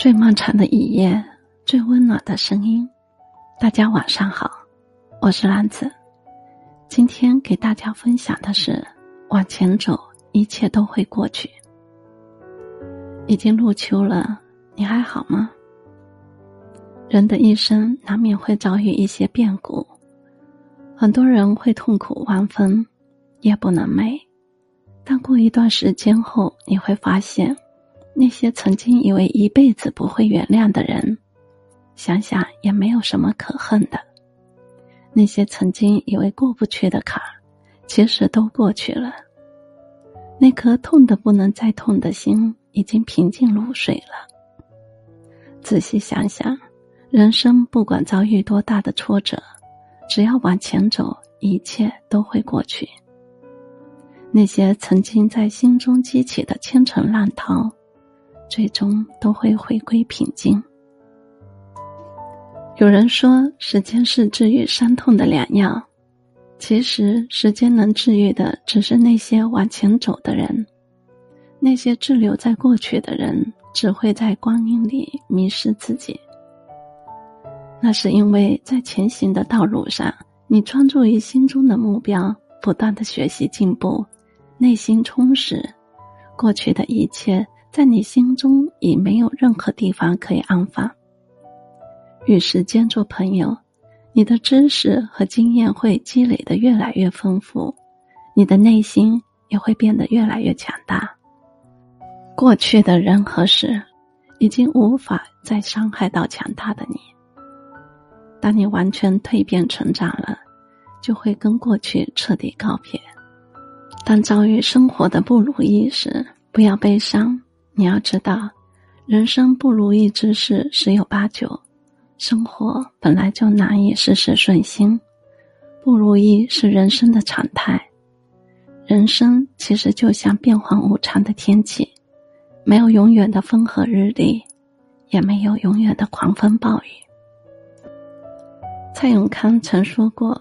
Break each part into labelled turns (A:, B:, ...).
A: 最漫长的一夜，最温暖的声音。大家晚上好，我是兰子。今天给大家分享的是：往前走，一切都会过去。已经入秋了，你还好吗？人的一生难免会遭遇一些变故，很多人会痛苦万分，夜不能寐。但过一段时间后，你会发现。那些曾经以为一辈子不会原谅的人，想想也没有什么可恨的。那些曾经以为过不去的坎儿，其实都过去了。那颗痛的不能再痛的心，已经平静如水了。仔细想想，人生不管遭遇多大的挫折，只要往前走，一切都会过去。那些曾经在心中激起的千层浪涛。最终都会回归平静。有人说，时间是治愈伤痛的良药。其实，时间能治愈的，只是那些往前走的人。那些滞留在过去的人，只会在光阴里迷失自己。那是因为在前行的道路上，你专注于心中的目标，不断的学习进步，内心充实，过去的一切。在你心中已没有任何地方可以安放。与时间做朋友，你的知识和经验会积累的越来越丰富，你的内心也会变得越来越强大。过去的人和事，已经无法再伤害到强大的你。当你完全蜕变成长了，就会跟过去彻底告别。当遭遇生活的不如意时，不要悲伤。你要知道，人生不如意之事十有八九，生活本来就难以事事顺心，不如意是人生的常态。人生其实就像变幻无常的天气，没有永远的风和日丽，也没有永远的狂风暴雨。蔡永康曾说过：“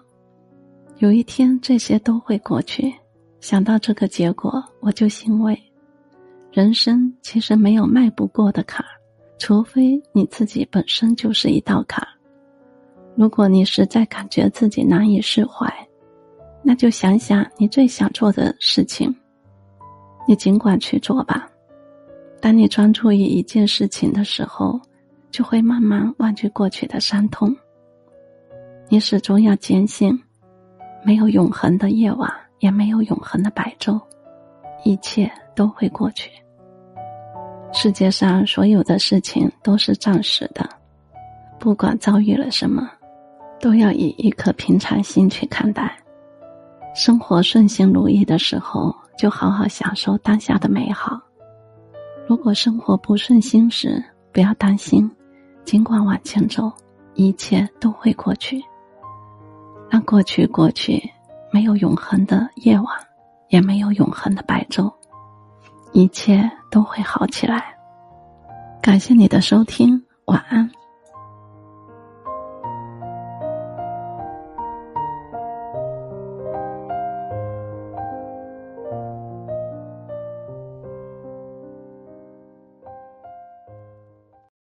A: 有一天这些都会过去。”想到这个结果，我就欣慰。人生其实没有迈不过的坎，除非你自己本身就是一道坎。如果你实在感觉自己难以释怀，那就想想你最想做的事情，你尽管去做吧。当你专注于一件事情的时候，就会慢慢忘记过去的伤痛。你始终要坚信，没有永恒的夜晚，也没有永恒的白昼，一切。都会过去。世界上所有的事情都是暂时的，不管遭遇了什么，都要以一颗平常心去看待。生活顺心如意的时候，就好好享受当下的美好；如果生活不顺心时，不要担心，尽管往前走，一切都会过去。让过去过去，没有永恒的夜晚，也没有永恒的白昼。一切都会好起来。感谢你的收听，晚安。